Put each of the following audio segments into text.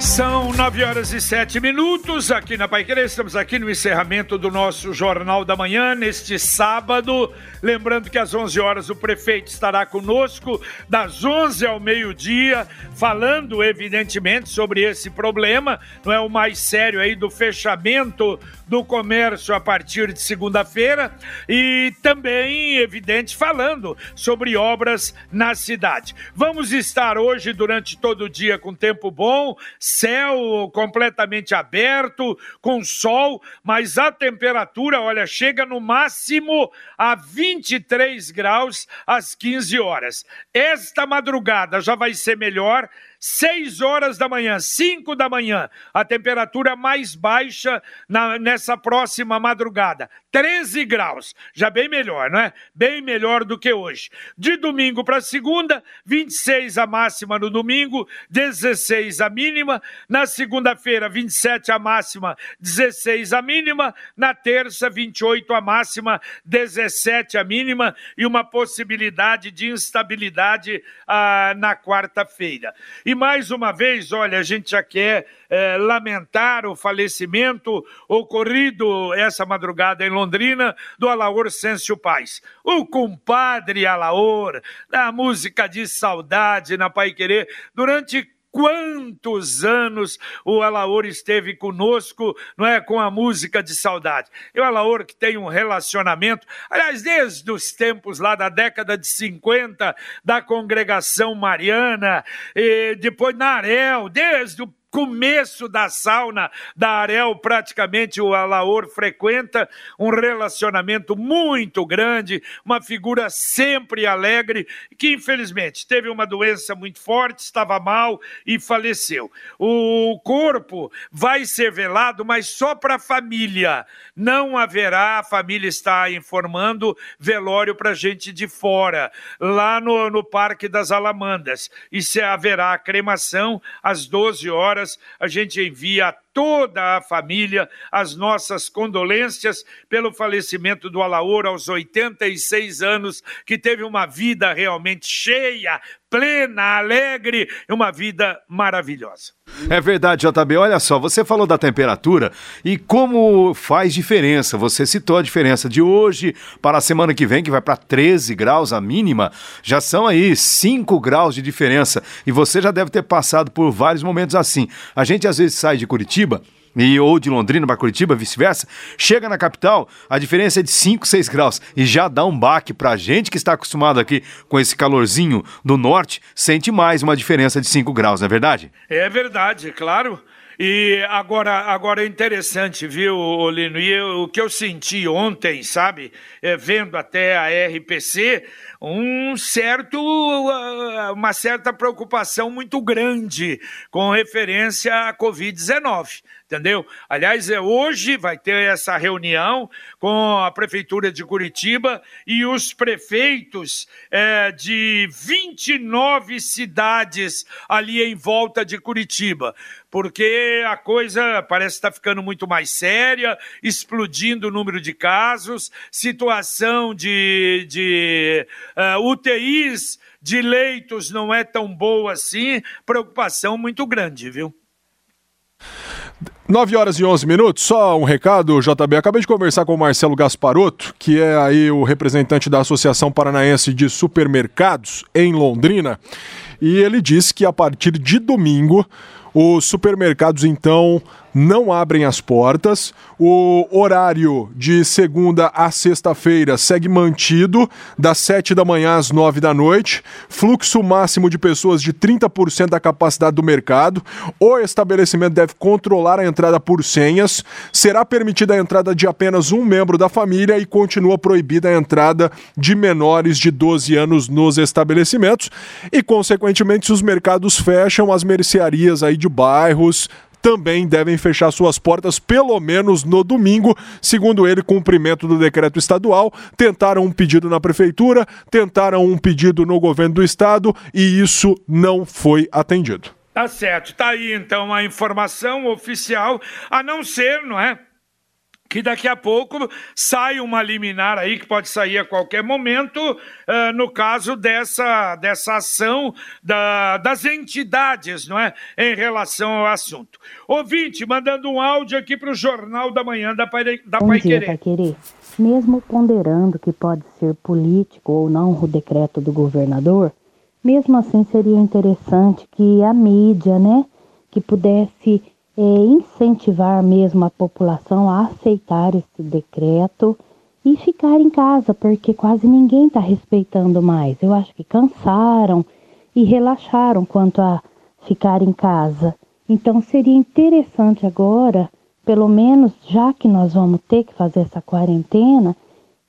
São nove horas e sete minutos aqui na Paiquerê. Estamos aqui no encerramento do nosso Jornal da Manhã, neste sábado. Lembrando que às 11 horas o prefeito estará conosco, das 11 ao meio-dia, falando, evidentemente, sobre esse problema. Não é o mais sério aí do fechamento do comércio a partir de segunda-feira. E também, evidente, falando sobre obras na cidade. Vamos estar hoje, durante todo o dia, com tempo bom céu completamente aberto, com sol, mas a temperatura, olha, chega no máximo a 23 graus às 15 horas. Esta madrugada já vai ser melhor 6 horas da manhã, 5 da manhã, a temperatura mais baixa na, nessa próxima madrugada, 13 graus, já bem melhor, não é? Bem melhor do que hoje. De domingo para segunda, 26 a máxima no domingo, 16 a mínima, na segunda-feira, 27 a máxima, 16 a mínima, na terça, 28 a máxima, 17 a mínima e uma possibilidade de instabilidade ah, na quarta-feira. E mais uma vez, olha, a gente já quer é, lamentar o falecimento ocorrido essa madrugada em Londrina do Alaor Sêncio Paz. O compadre Alaor, da música de saudade na Pai Querer, durante quantos anos o Alaor esteve conosco, não é, com a música de saudade. E o Alaor que tem um relacionamento, aliás, desde os tempos lá da década de 50 da congregação mariana, depois na Arel, desde o começo da sauna da Arel, praticamente o Alaor frequenta, um relacionamento muito grande, uma figura sempre alegre, que infelizmente teve uma doença muito forte, estava mal e faleceu. O corpo vai ser velado, mas só para a família. Não haverá, a família está informando, velório para gente de fora, lá no, no Parque das Alamandas. E se haverá cremação às 12 horas a gente envia a toda a família as nossas condolências pelo falecimento do Alaor aos 86 anos, que teve uma vida realmente cheia, plena, alegre, uma vida maravilhosa. É verdade, JB. Olha só, você falou da temperatura e como faz diferença. Você citou a diferença de hoje para a semana que vem, que vai para 13 graus a mínima. Já são aí 5 graus de diferença. E você já deve ter passado por vários momentos assim. A gente às vezes sai de Curitiba e ou de Londrina para Curitiba, vice-versa, chega na capital, a diferença é de 5, 6 graus e já dá um baque para a gente que está acostumado aqui com esse calorzinho do norte, sente mais uma diferença de 5 graus, não é verdade? É verdade, claro. E agora, agora é interessante, viu, Lino? E eu, o que eu senti ontem, sabe, é, vendo até a RPC, um certo, ah, uma certa preocupação muito grande com referência à Covid-19 entendeu? Aliás, é, hoje vai ter essa reunião com a Prefeitura de Curitiba e os prefeitos é, de 29 cidades ali em volta de Curitiba, porque a coisa parece estar ficando muito mais séria, explodindo o número de casos, situação de, de uh, é, UTIs de leitos não é tão boa assim, preocupação muito grande, viu? 9 horas e 11 minutos, só um recado, JB. Acabei de conversar com o Marcelo Gasparotto, que é aí o representante da Associação Paranaense de Supermercados em Londrina, e ele disse que a partir de domingo os supermercados então não abrem as portas. O horário de segunda a sexta-feira segue mantido, das 7 da manhã às 9 da noite. Fluxo máximo de pessoas de 30% da capacidade do mercado. O estabelecimento deve controlar a entrada por senhas. Será permitida a entrada de apenas um membro da família e continua proibida a entrada de menores de 12 anos nos estabelecimentos. E, consequentemente, se os mercados fecham, as mercearias aí de bairros também devem fechar suas portas pelo menos no domingo, segundo ele, cumprimento do decreto estadual. Tentaram um pedido na prefeitura, tentaram um pedido no governo do estado e isso não foi atendido. Tá certo, tá aí então a informação oficial, a não ser, não é? Que daqui a pouco sai uma liminar aí, que pode sair a qualquer momento, uh, no caso dessa, dessa ação da, das entidades, não é? Em relação ao assunto. Ouvinte, mandando um áudio aqui para o Jornal da Manhã da, Pai, da Bom Pai dia, Querer. Pai Querer. Mesmo ponderando que pode ser político ou não o decreto do governador, mesmo assim seria interessante que a mídia, né, que pudesse é, incentivar mesmo a população a aceitar esse decreto e ficar em casa, porque quase ninguém está respeitando mais. Eu acho que cansaram e relaxaram quanto a ficar em casa. Então seria interessante agora, pelo menos já que nós vamos ter que fazer essa quarentena,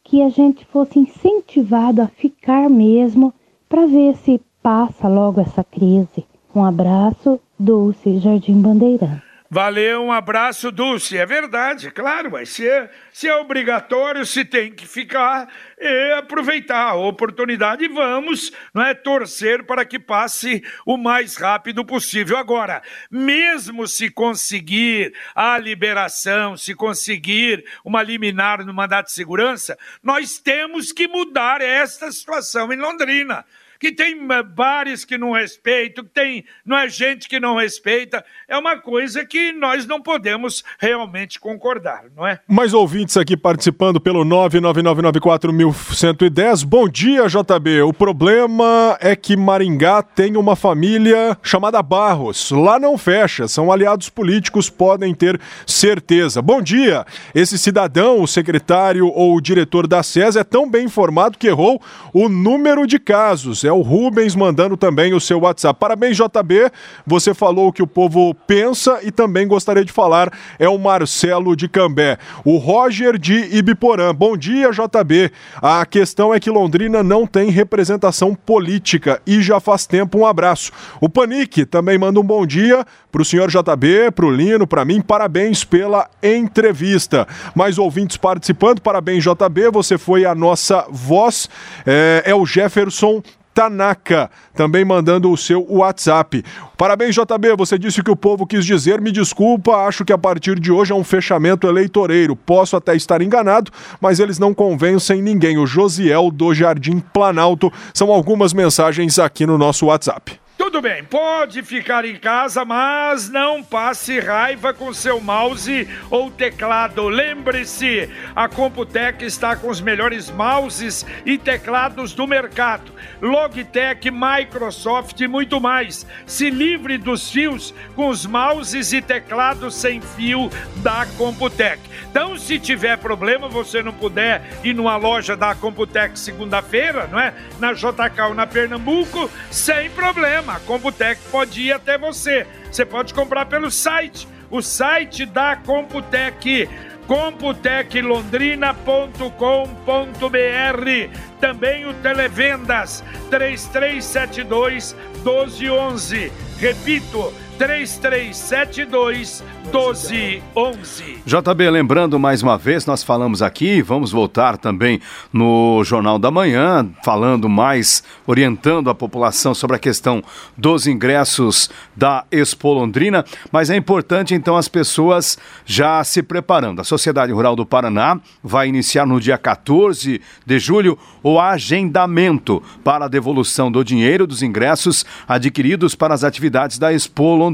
que a gente fosse incentivado a ficar mesmo para ver se passa logo essa crise. Um abraço, Dulce Jardim Bandeirante. Valeu, um abraço, Dulce. É verdade, claro, mas se é, se é obrigatório, se tem que ficar e aproveitar a oportunidade. Vamos não é, torcer para que passe o mais rápido possível. Agora, mesmo se conseguir a liberação, se conseguir uma liminar no mandato de segurança, nós temos que mudar esta situação em Londrina que tem eh, bares que não respeitam, que tem não é gente que não respeita, é uma coisa que nós não podemos realmente concordar, não é? Mais ouvintes aqui participando pelo 999941110. Bom dia, JB. O problema é que Maringá tem uma família chamada Barros. Lá não fecha, são aliados políticos, podem ter certeza. Bom dia. Esse cidadão, o secretário ou o diretor da SES é tão bem informado que errou o número de casos. É o Rubens mandando também o seu WhatsApp. Parabéns, JB. Você falou o que o povo pensa e também gostaria de falar. É o Marcelo de Cambé. O Roger de Ibiporã. Bom dia, JB. A questão é que Londrina não tem representação política e já faz tempo. Um abraço. O Panique também manda um bom dia para o senhor JB, para o Lino, para mim. Parabéns pela entrevista. Mais ouvintes participando. Parabéns, JB. Você foi a nossa voz. É, é o Jefferson Tanaka, também mandando o seu WhatsApp. Parabéns, JB, você disse que o povo quis dizer. Me desculpa, acho que a partir de hoje é um fechamento eleitoreiro. Posso até estar enganado, mas eles não convencem ninguém. O Josiel do Jardim Planalto são algumas mensagens aqui no nosso WhatsApp. Tudo bem, pode ficar em casa, mas não passe raiva com seu mouse ou teclado. Lembre-se, a Computec está com os melhores mouses e teclados do mercado. Logitech, Microsoft e muito mais. Se livre dos fios com os mouses e teclados sem fio da Computec. Então, se tiver problema, você não puder ir numa loja da Computec segunda-feira, não é? Na JK ou na Pernambuco, sem problema. Computec pode ir até você. Você pode comprar pelo site. O site da Computec computeclondrina.com.br. Também o Televendas 3372 1211. Repito, 3372 1211. JB, lembrando mais uma vez, nós falamos aqui, vamos voltar também no Jornal da Manhã, falando mais, orientando a população sobre a questão dos ingressos da Expo Londrina, mas é importante então as pessoas já se preparando. A Sociedade Rural do Paraná vai iniciar no dia 14 de julho o agendamento para a devolução do dinheiro dos ingressos adquiridos para as atividades da Expo Londrina.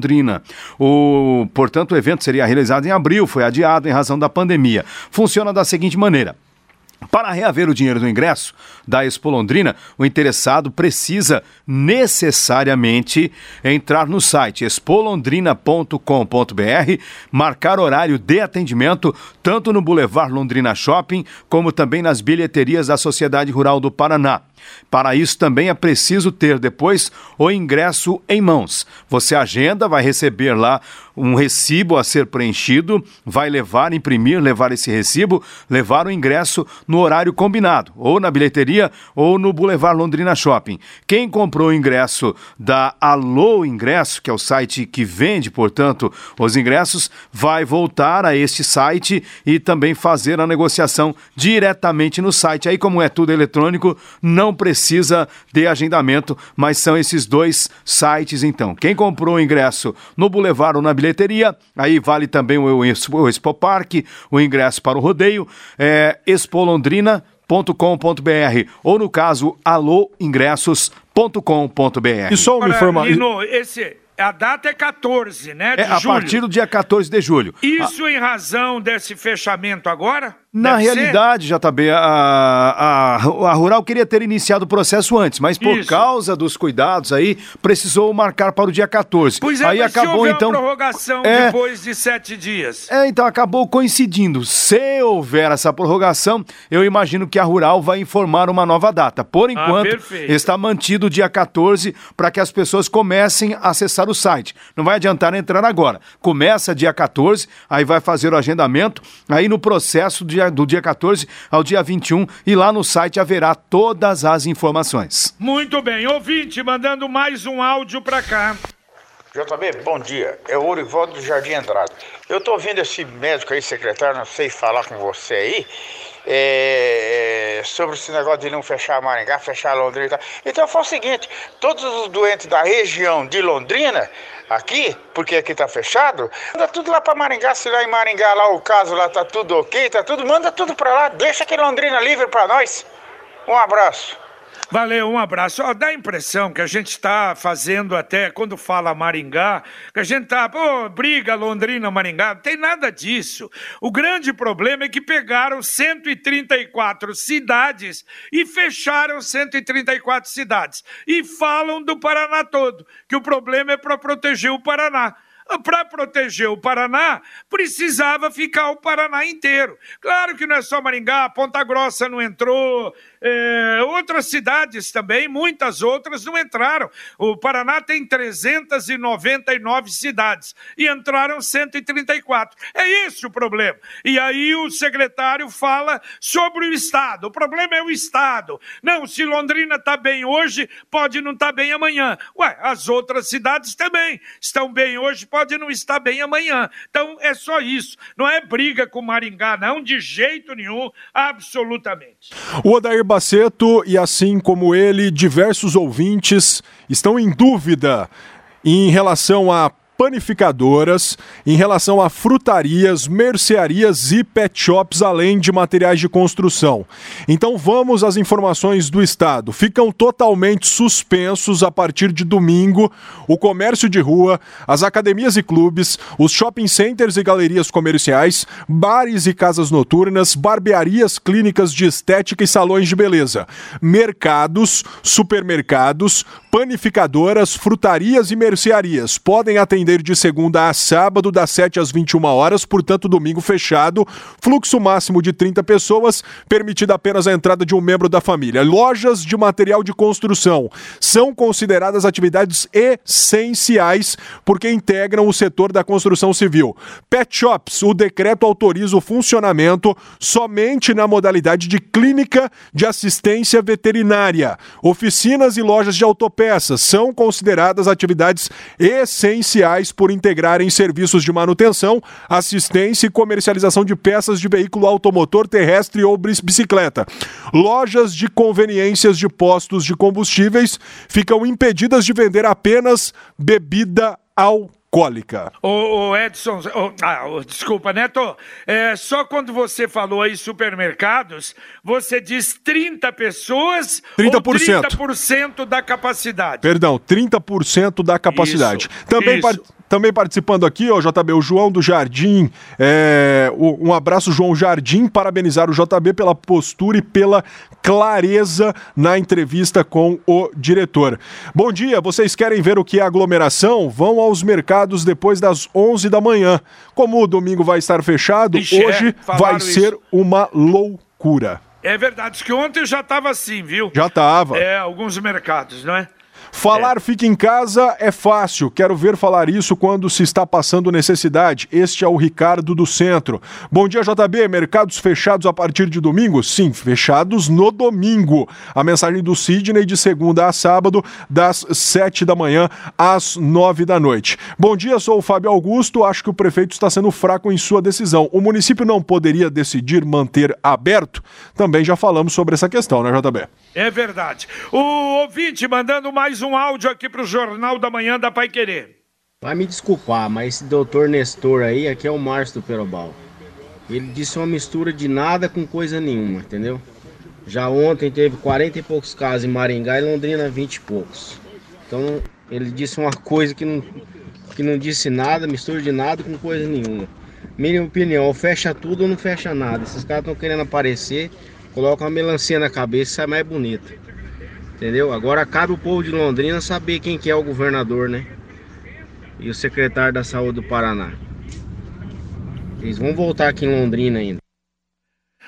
O, portanto, o evento seria realizado em abril, foi adiado em razão da pandemia. Funciona da seguinte maneira: para reaver o dinheiro do ingresso da Expo Londrina, o interessado precisa necessariamente entrar no site expolondrina.com.br, marcar horário de atendimento tanto no Boulevard Londrina Shopping como também nas bilheterias da Sociedade Rural do Paraná. Para isso também é preciso ter depois o ingresso em mãos. Você agenda, vai receber lá um recibo a ser preenchido, vai levar, imprimir, levar esse recibo, levar o ingresso no horário combinado, ou na bilheteria ou no Boulevard Londrina Shopping. Quem comprou o ingresso da Alô Ingresso, que é o site que vende, portanto, os ingressos, vai voltar a este site e também fazer a negociação diretamente no site. Aí, como é tudo eletrônico, não precisa de agendamento, mas são esses dois sites então. Quem comprou o ingresso no Boulevard ou na bilheteria, aí vale também o Expo, Expo Park, o ingresso para o rodeio, é expolondrina.com.br ou no caso alôingressos.com.br. E só uma informação. Esse a data é 14, né? De é, julho. A partir do dia 14 de julho. Isso a... em razão desse fechamento agora? Na Deve realidade, ser? JB, a, a, a Rural queria ter iniciado o processo antes, mas por Isso. causa dos cuidados aí, precisou marcar para o dia 14. Pois é, aí mas acabou então. prorrogação é, depois de sete dias. É, então acabou coincidindo. Se houver essa prorrogação, eu imagino que a Rural vai informar uma nova data. Por ah, enquanto, ah, está mantido o dia 14 para que as pessoas comecem a acessar o site. Não vai adiantar entrar agora. Começa dia 14, aí vai fazer o agendamento, aí no processo de dia, do dia 14 ao dia 21 e lá no site haverá todas as informações. Muito bem, ouvinte, mandando mais um áudio para cá. JB, bom dia. É o Urivaldo do Jardim Andrade. Eu tô ouvindo esse médico aí, secretário, não sei falar com você aí, é, é, sobre esse negócio de não fechar Maringá, fechar Londrina e tal. Então foi o seguinte, todos os doentes da região de Londrina aqui, porque aqui tá fechado, manda tudo lá para Maringá, se lá em Maringá lá o caso lá tá tudo ok, tá tudo, manda tudo para lá, deixa aqui Londrina livre para nós. Um abraço. Valeu, um abraço. Ó, dá a impressão que a gente está fazendo até, quando fala Maringá, que a gente tá, pô, briga Londrina, Maringá, não tem nada disso. O grande problema é que pegaram 134 cidades e fecharam 134 cidades. E falam do Paraná todo, que o problema é para proteger o Paraná para proteger o Paraná, precisava ficar o Paraná inteiro. Claro que não é só Maringá, Ponta Grossa não entrou, é, outras cidades também, muitas outras não entraram. O Paraná tem 399 cidades e entraram 134. É esse o problema. E aí o secretário fala sobre o Estado. O problema é o Estado. Não, se Londrina está bem hoje, pode não estar tá bem amanhã. Ué, as outras cidades também estão bem hoje, pode não estar bem amanhã. Então é só isso. Não é briga com Maringá, não, de jeito nenhum, absolutamente. O Odair Baceto e assim como ele, diversos ouvintes estão em dúvida em relação a panificadoras, em relação a frutarias, mercearias e pet shops, além de materiais de construção. Então vamos às informações do Estado. Ficam totalmente suspensos a partir de domingo o comércio de rua, as academias e clubes, os shopping centers e galerias comerciais, bares e casas noturnas, barbearias, clínicas de estética e salões de beleza, mercados, supermercados, panificadoras, frutarias e mercearias podem atender atender de segunda a sábado, das 7 às 21 horas, portanto, domingo fechado. Fluxo máximo de 30 pessoas, permitida apenas a entrada de um membro da família. Lojas de material de construção são consideradas atividades essenciais porque integram o setor da construção civil. Pet shops, o decreto autoriza o funcionamento somente na modalidade de clínica de assistência veterinária. Oficinas e lojas de autopeças são consideradas atividades essenciais por integrarem serviços de manutenção, assistência e comercialização de peças de veículo automotor terrestre ou bicicleta. Lojas de conveniências de postos de combustíveis ficam impedidas de vender apenas bebida alcoólica alcoólica. Ô, Edson, ah, desculpa, Neto, é, só quando você falou aí supermercados, você diz 30 pessoas 30%. ou 30% da capacidade? Perdão, 30% da capacidade. Isso, Também isso. Também participando aqui, ó, JB, o João do Jardim. É, um abraço, João Jardim, parabenizar o JB pela postura e pela clareza na entrevista com o diretor. Bom dia, vocês querem ver o que é aglomeração? Vão aos mercados depois das 11 da manhã. Como o domingo vai estar fechado, Ixi, hoje é, vai isso. ser uma loucura. É verdade, que ontem já estava assim, viu? Já estava. É, alguns mercados, não é? Falar é. fica em casa é fácil. Quero ver falar isso quando se está passando necessidade. Este é o Ricardo do Centro. Bom dia, JB. Mercados fechados a partir de domingo? Sim, fechados no domingo. A mensagem do Sidney de segunda a sábado, das sete da manhã às nove da noite. Bom dia, sou o Fábio Augusto. Acho que o prefeito está sendo fraco em sua decisão. O município não poderia decidir manter aberto? Também já falamos sobre essa questão, né, JB? É verdade. O ouvinte mandando mais um áudio aqui para o Jornal da Manhã da Pai Querer. Vai me desculpar, mas esse doutor Nestor aí, aqui é o Márcio do Perobal. Ele disse uma mistura de nada com coisa nenhuma, entendeu? Já ontem teve 40 e poucos casos em Maringá e Londrina 20 e poucos. Então ele disse uma coisa que não, que não disse nada, mistura de nada com coisa nenhuma. Minha opinião, fecha tudo ou não fecha nada. Esses caras estão querendo aparecer, colocam uma melancia na cabeça e sai mais bonito. Entendeu? Agora cabe o povo de Londrina saber quem que é o governador, né? E o secretário da Saúde do Paraná. Eles vão voltar aqui em Londrina ainda.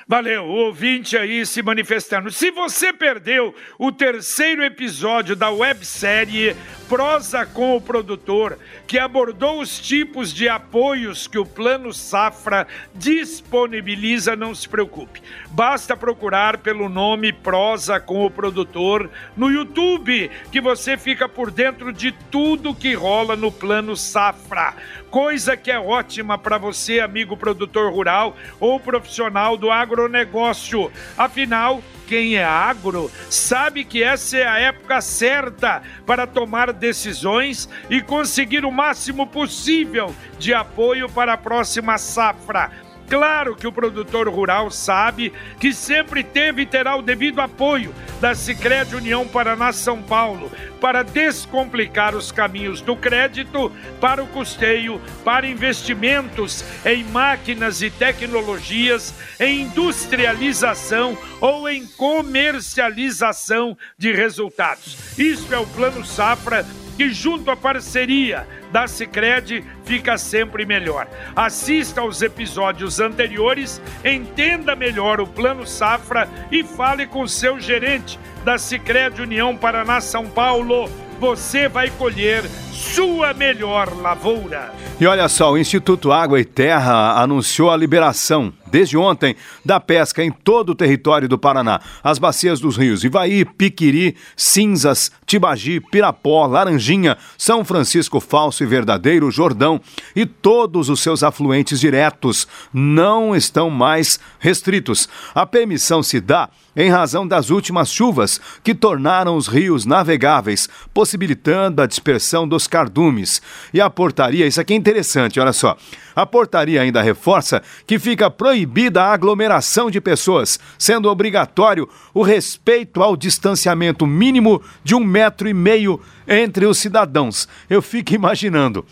Valeu, o ouvinte aí se manifestando. Se você perdeu o terceiro episódio da websérie Prosa com o Produtor, que abordou os tipos de apoios que o Plano Safra disponibiliza, não se preocupe. Basta procurar pelo nome Prosa com o Produtor no YouTube, que você fica por dentro de tudo que rola no Plano Safra. Coisa que é ótima para você, amigo produtor rural ou profissional do agronegócio. Afinal, quem é agro sabe que essa é a época certa para tomar decisões e conseguir o máximo possível de apoio para a próxima safra. Claro que o produtor rural sabe que sempre teve e terá o devido apoio da Sicredi União Paraná São Paulo para descomplicar os caminhos do crédito para o custeio, para investimentos em máquinas e tecnologias, em industrialização ou em comercialização de resultados. Isso é o Plano Safra que junto à parceria da Sicredi fica sempre melhor. Assista aos episódios anteriores, entenda melhor o Plano Safra e fale com seu gerente da Sicredi União Paraná São Paulo. Você vai colher sua melhor lavoura. E olha só, o Instituto Água e Terra anunciou a liberação desde ontem, da pesca em todo o território do Paraná. As bacias dos rios Ivaí, Piquiri, Cinzas, Tibagi, Pirapó, Laranjinha, São Francisco Falso e Verdadeiro, Jordão e todos os seus afluentes diretos não estão mais restritos. A permissão se dá em razão das últimas chuvas que tornaram os rios navegáveis, possibilitando a dispersão dos cardumes. E a portaria, isso aqui é interessante, olha só. A portaria ainda reforça que fica proibida a aglomeração de pessoas, sendo obrigatório o respeito ao distanciamento mínimo de um metro e meio entre os cidadãos. Eu fico imaginando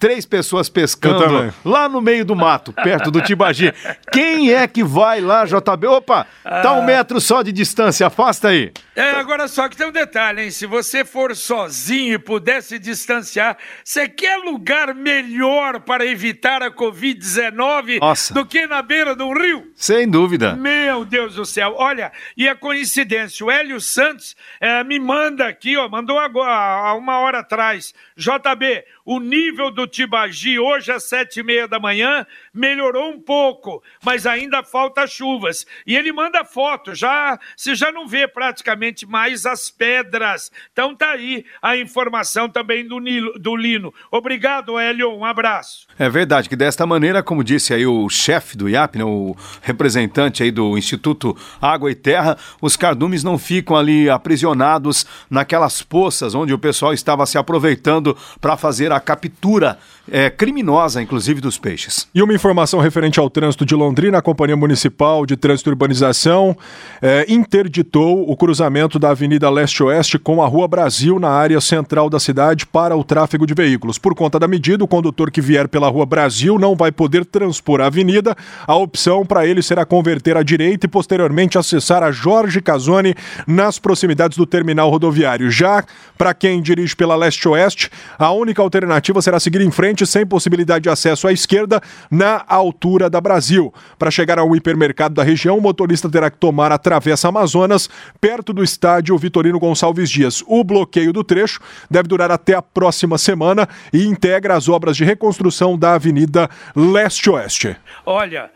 três pessoas pescando lá no meio do mato, perto do Tibagi. Quem é que vai lá, JB? Opa, tá um ah. metro só de distância, afasta aí. É, agora só que tem um detalhe, hein? Se você for sozinho e puder se distanciar, você quer lugar melhor para evitar a Covid-19 do que na beira do rio? Sem dúvida. Meu Deus do céu. Olha, e a coincidência, o Hélio Santos é, me manda aqui, ó, mandou agora, há uma hora atrás. JB, o nível do Tibagi hoje às sete e meia da manhã melhorou um pouco, mas ainda falta chuvas. E ele manda foto, já se já não vê praticamente mais as pedras. Então tá aí a informação também do, Nilo, do Lino. Obrigado, Hélio, um abraço. É verdade que desta maneira, como disse aí o chefe do IAP, né, o representante aí do Instituto Água e Terra, os cardumes não ficam ali aprisionados naquelas poças onde o pessoal estava se aproveitando para fazer a captura é, criminosa, inclusive, dos peixes. E uma informação referente ao trânsito de Londrina, a Companhia Municipal de Trânsito e Urbanização é, interditou o cruzamento da Avenida Leste-Oeste com a Rua Brasil na área central da cidade para o tráfego de veículos. Por conta da medida, o condutor que vier pela Rua Brasil não vai poder transpor a avenida. A opção para ele será converter à direita e posteriormente acessar a Jorge Casoni nas proximidades do terminal rodoviário. Já para quem dirige pela Leste-Oeste, a única alternativa será seguir em frente sem possibilidade de acesso à esquerda, na altura da Brasil. Para chegar ao hipermercado da região, o motorista terá que tomar a Travessa Amazonas, perto do estádio Vitorino Gonçalves Dias. O bloqueio do trecho deve durar até a próxima semana e integra as obras de reconstrução da Avenida Leste-Oeste. Olha,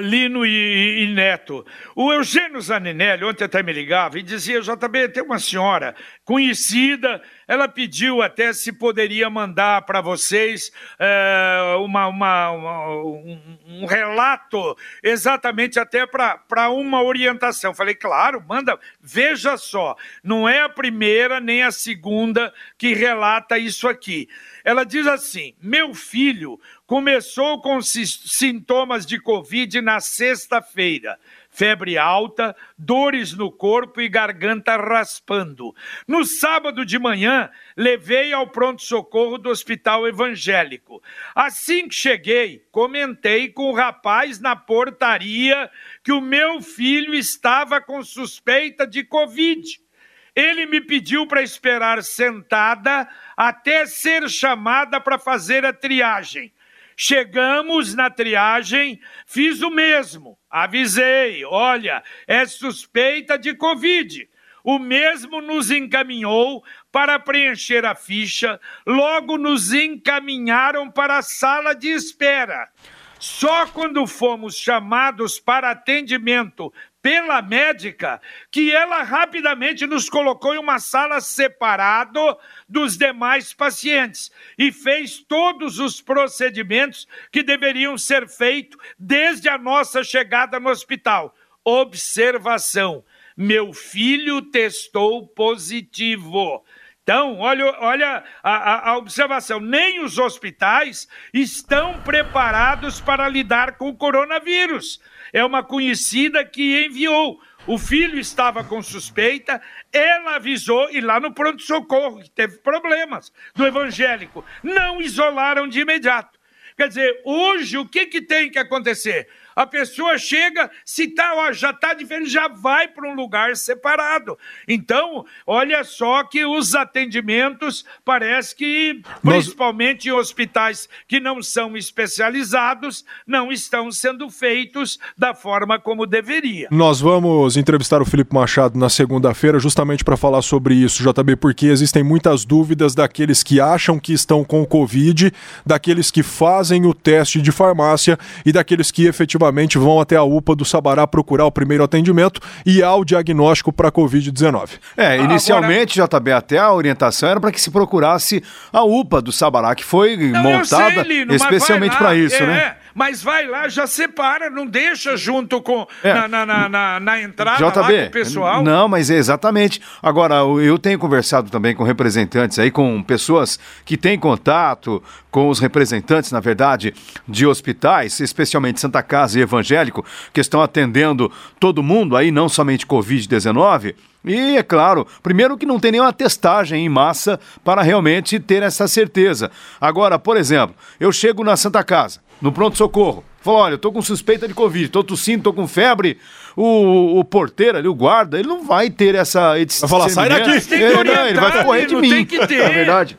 Lino e, e, Neto. O Eugênio Zaninelli ontem até me ligava e dizia, JB, tem uma senhora conhecida, ela pediu até se poderia mandar para vocês uh, uma, uma, uma um, um, relato, exatamente até para uma orientação. Falei, claro, manda, veja só, não é a primeira nem a segunda que relata isso aqui. Ela diz assim: meu filho começou com sintomas de Covid na sexta-feira. Febre alta, dores no corpo e garganta raspando. No sábado de manhã, levei ao pronto-socorro do hospital evangélico. Assim que cheguei, comentei com o rapaz na portaria que o meu filho estava com suspeita de Covid. Ele me pediu para esperar sentada até ser chamada para fazer a triagem. Chegamos na triagem, fiz o mesmo. Avisei: olha, é suspeita de Covid. O mesmo nos encaminhou para preencher a ficha, logo nos encaminharam para a sala de espera. Só quando fomos chamados para atendimento pela médica que ela rapidamente nos colocou em uma sala separado dos demais pacientes e fez todos os procedimentos que deveriam ser feitos desde a nossa chegada no hospital. Observação: meu filho testou positivo. Então, olha, olha a, a, observação: nem os hospitais estão preparados para lidar com o coronavírus é uma conhecida que enviou. O filho estava com suspeita, ela avisou e lá no pronto-socorro, que teve problemas, do evangélico, não isolaram de imediato. Quer dizer, hoje o que, que tem que acontecer? A pessoa chega, se tá, ó, já está diferente, já vai para um lugar separado. Então, olha só que os atendimentos parece que, Nós... principalmente em hospitais que não são especializados, não estão sendo feitos da forma como deveria. Nós vamos entrevistar o Felipe Machado na segunda-feira justamente para falar sobre isso, JB, porque existem muitas dúvidas daqueles que acham que estão com Covid, daqueles que fazem o teste de farmácia e daqueles que efetivamente efetivamente vão até a UPA do Sabará procurar o primeiro atendimento e ao diagnóstico para Covid-19. É, inicialmente, Agora... JB, até a orientação era para que se procurasse a UPA do Sabará, que foi não, montada sei, Lino, especialmente para isso, é, né? Mas vai lá, já separa, não deixa junto com é. na, na, na, na, entrada JB, lá com o pessoal. Não, mas é exatamente. Agora, eu tenho conversado também com representantes aí, com pessoas que têm contato com os representantes, na verdade, de hospitais, especialmente Santa Casa e Evangélico, que estão atendendo todo mundo aí, não somente Covid-19. E é claro, primeiro que não tem nenhuma testagem em massa para realmente ter essa certeza. Agora, por exemplo, eu chego na Santa Casa, no pronto-socorro, falo, olha, eu tô com suspeita de Covid, tô tossindo, tô com febre, o, o porteiro ali, o guarda, ele não vai ter essa... Vai falar, sai daqui! É, não, ele vai correr de mim, tem que ter. na verdade.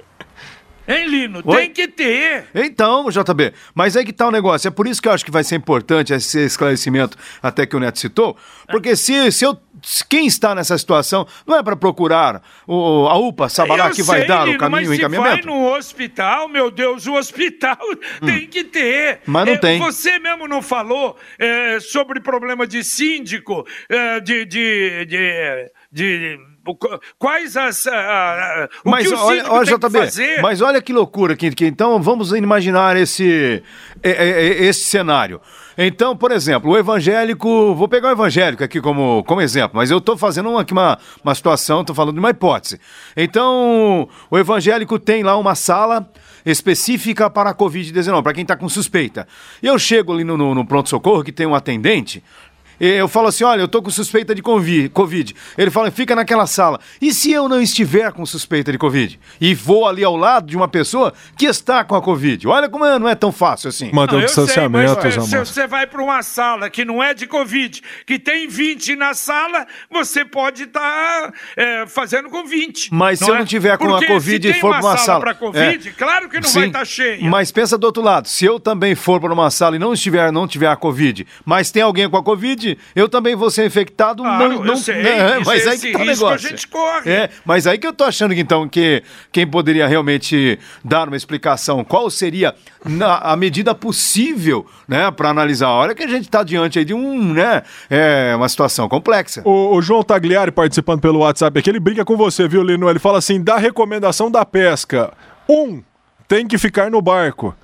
Hein, Lino? Oi? Tem que ter. Então, JB, mas aí que tá o negócio. É por isso que eu acho que vai ser importante esse esclarecimento, até que o Neto citou, porque se, se eu quem está nessa situação não é para procurar o, a UPA Sabará que vai dar Lino, o caminho, o encaminhamento. Mas vai no hospital, meu Deus, o hospital hum. tem que ter. Mas não é, tem. Você mesmo não falou é, sobre problema de síndico, é, de, de, de, de quais as. O mas, que o olha, olha, tem JB, fazer? Mas olha que loucura, que, que então vamos imaginar esse, esse cenário. Então, por exemplo, o evangélico, vou pegar o evangélico aqui como, como exemplo, mas eu estou fazendo uma, uma, uma situação, estou falando de uma hipótese. Então, o evangélico tem lá uma sala específica para a Covid-19, para quem está com suspeita. Eu chego ali no, no, no pronto-socorro, que tem um atendente, eu falo assim: olha, eu tô com suspeita de Covid. Ele fala, fica naquela sala. E se eu não estiver com suspeita de Covid? E vou ali ao lado de uma pessoa que está com a Covid? Olha como é, não é tão fácil assim. Manter o distanciamento, sei, mas, se você vai para uma sala que não é de Covid, que tem 20 na sala, você pode estar tá, é, fazendo com 20. Mas se eu é? não tiver com Porque a Covid e for para uma sala. para Covid, é, claro que não sim, vai estar tá cheia. Mas pensa do outro lado: se eu também for para uma sala e não estiver, não tiver a Covid, mas tem alguém com a Covid, eu também vou ser infectado. Claro, não, não, sei, né, mas aí que tá o negócio. a gente corre. É, mas aí que eu tô achando que então que quem poderia realmente dar uma explicação, qual seria na, a medida possível, né, para analisar. Olha que a gente está diante aí de um, né, é uma situação complexa. O, o, João Tagliari participando pelo WhatsApp aqui, ele brinca com você, viu, Lino? Ele fala assim: da recomendação da pesca. Um, tem que ficar no barco.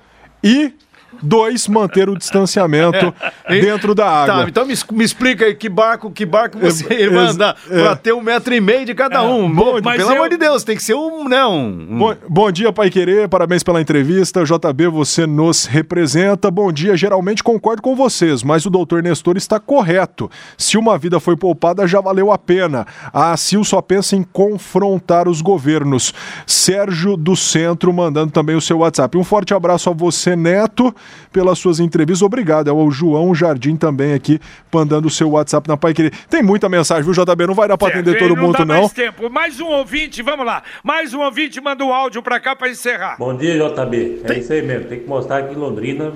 E Dois, manter o distanciamento é. dentro da água. Tá, então me, me, explica aí que barco, que barco você é, vai andar é. para ter um metro e meio de cada é. um. Bom, Mas pelo eu... amor de Deus, tem que ser um, né, um... Bom, bom dia, Pai Querer, parabéns pela entrevista. JB, você nos representa. Bom dia, geralmente concordo com vocês, mas o doutor Nestor está correto. Se uma vida foi poupada, já valeu a pena. A ACIL só pensa em confrontar os governos. Sérgio do Centro mandando também o seu WhatsApp. Um forte abraço a você, Neto pelas suas entrevistas. Obrigado. É o João Jardim também aqui, mandando o seu WhatsApp na Pai Querer. Tem muita mensagem, viu, JB? Não vai dar para atender todo não mundo, dá não. Mais tempo. Mais um ouvinte, vamos lá. Mais um ouvinte manda o um áudio para cá para encerrar. Bom dia, JB. É isso aí mesmo. Tem que mostrar que em Londrina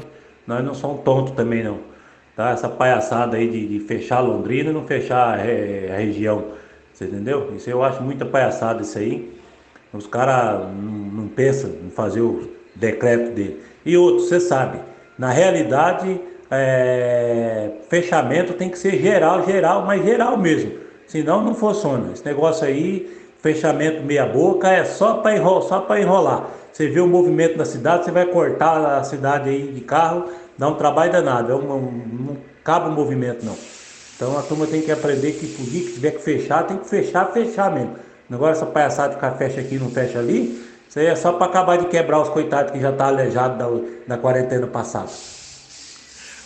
nós não somos tontos também, não. Tá? Essa palhaçada aí de, de fechar Londrina e não fechar a, é, a região. Você entendeu? Isso eu acho muita palhaçada isso aí. Os caras não, não pensam em fazer o decreto dele. E outro, você sabe, na realidade, é, fechamento tem que ser geral, geral, mas geral mesmo. Senão não funciona. Esse negócio aí, fechamento meia boca, é só para enrolar, enrolar. Você vê o movimento da cidade, você vai cortar a cidade aí de carro, dá um trabalho danado. É um, um, não cabe o movimento não. Então a turma tem que aprender que por que tiver que fechar, tem que fechar, fechar mesmo. Agora essa palhaçada de ficar fecha aqui não fecha ali, isso aí é só para acabar de quebrar os coitados que já tá aleijado da, da quarentena passada.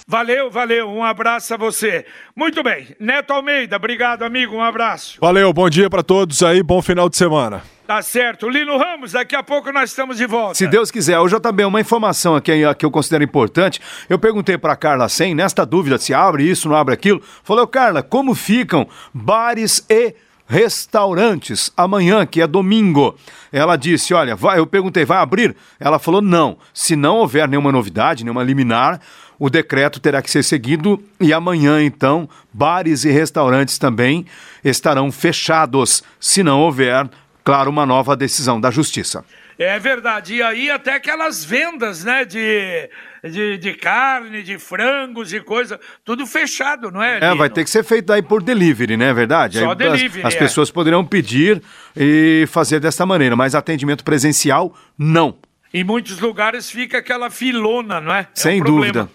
Valeu, valeu. Um abraço a você. Muito bem. Neto Almeida, obrigado, amigo. Um abraço. Valeu, bom dia para todos aí, bom final de semana. Tá certo. Lino Ramos, daqui a pouco nós estamos de volta. Se Deus quiser. O JB, uma informação aqui que eu considero importante. Eu perguntei para Carla Sen, nesta dúvida se abre isso, não abre aquilo. Falou, Carla, como ficam bares e restaurantes amanhã, que é domingo. Ela disse: Olha, vai, eu perguntei, vai abrir? Ela falou: não. Se não houver nenhuma novidade, nenhuma liminar, o decreto terá que ser seguido e amanhã, então, bares e restaurantes também estarão fechados, se não houver, claro, uma nova decisão da Justiça. É verdade. E aí até aquelas vendas, né, de, de, de carne, de frangos e coisa, tudo fechado, não é? É, vai ter que ser feito aí por delivery, né, é verdade? Só aí, delivery, As, as é. pessoas poderão pedir e fazer desta maneira, mas atendimento presencial, não. Em muitos lugares fica aquela filona, não é? é Sem um dúvida.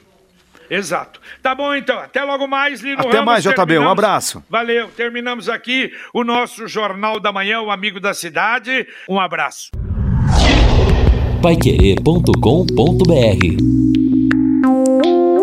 Exato. Tá bom, então. Até logo mais, Lino Até Ramos. mais, JB. Terminamos... Um abraço. Valeu. Terminamos aqui o nosso Jornal da Manhã, o Amigo da Cidade. Um abraço paiquerê.com.br Música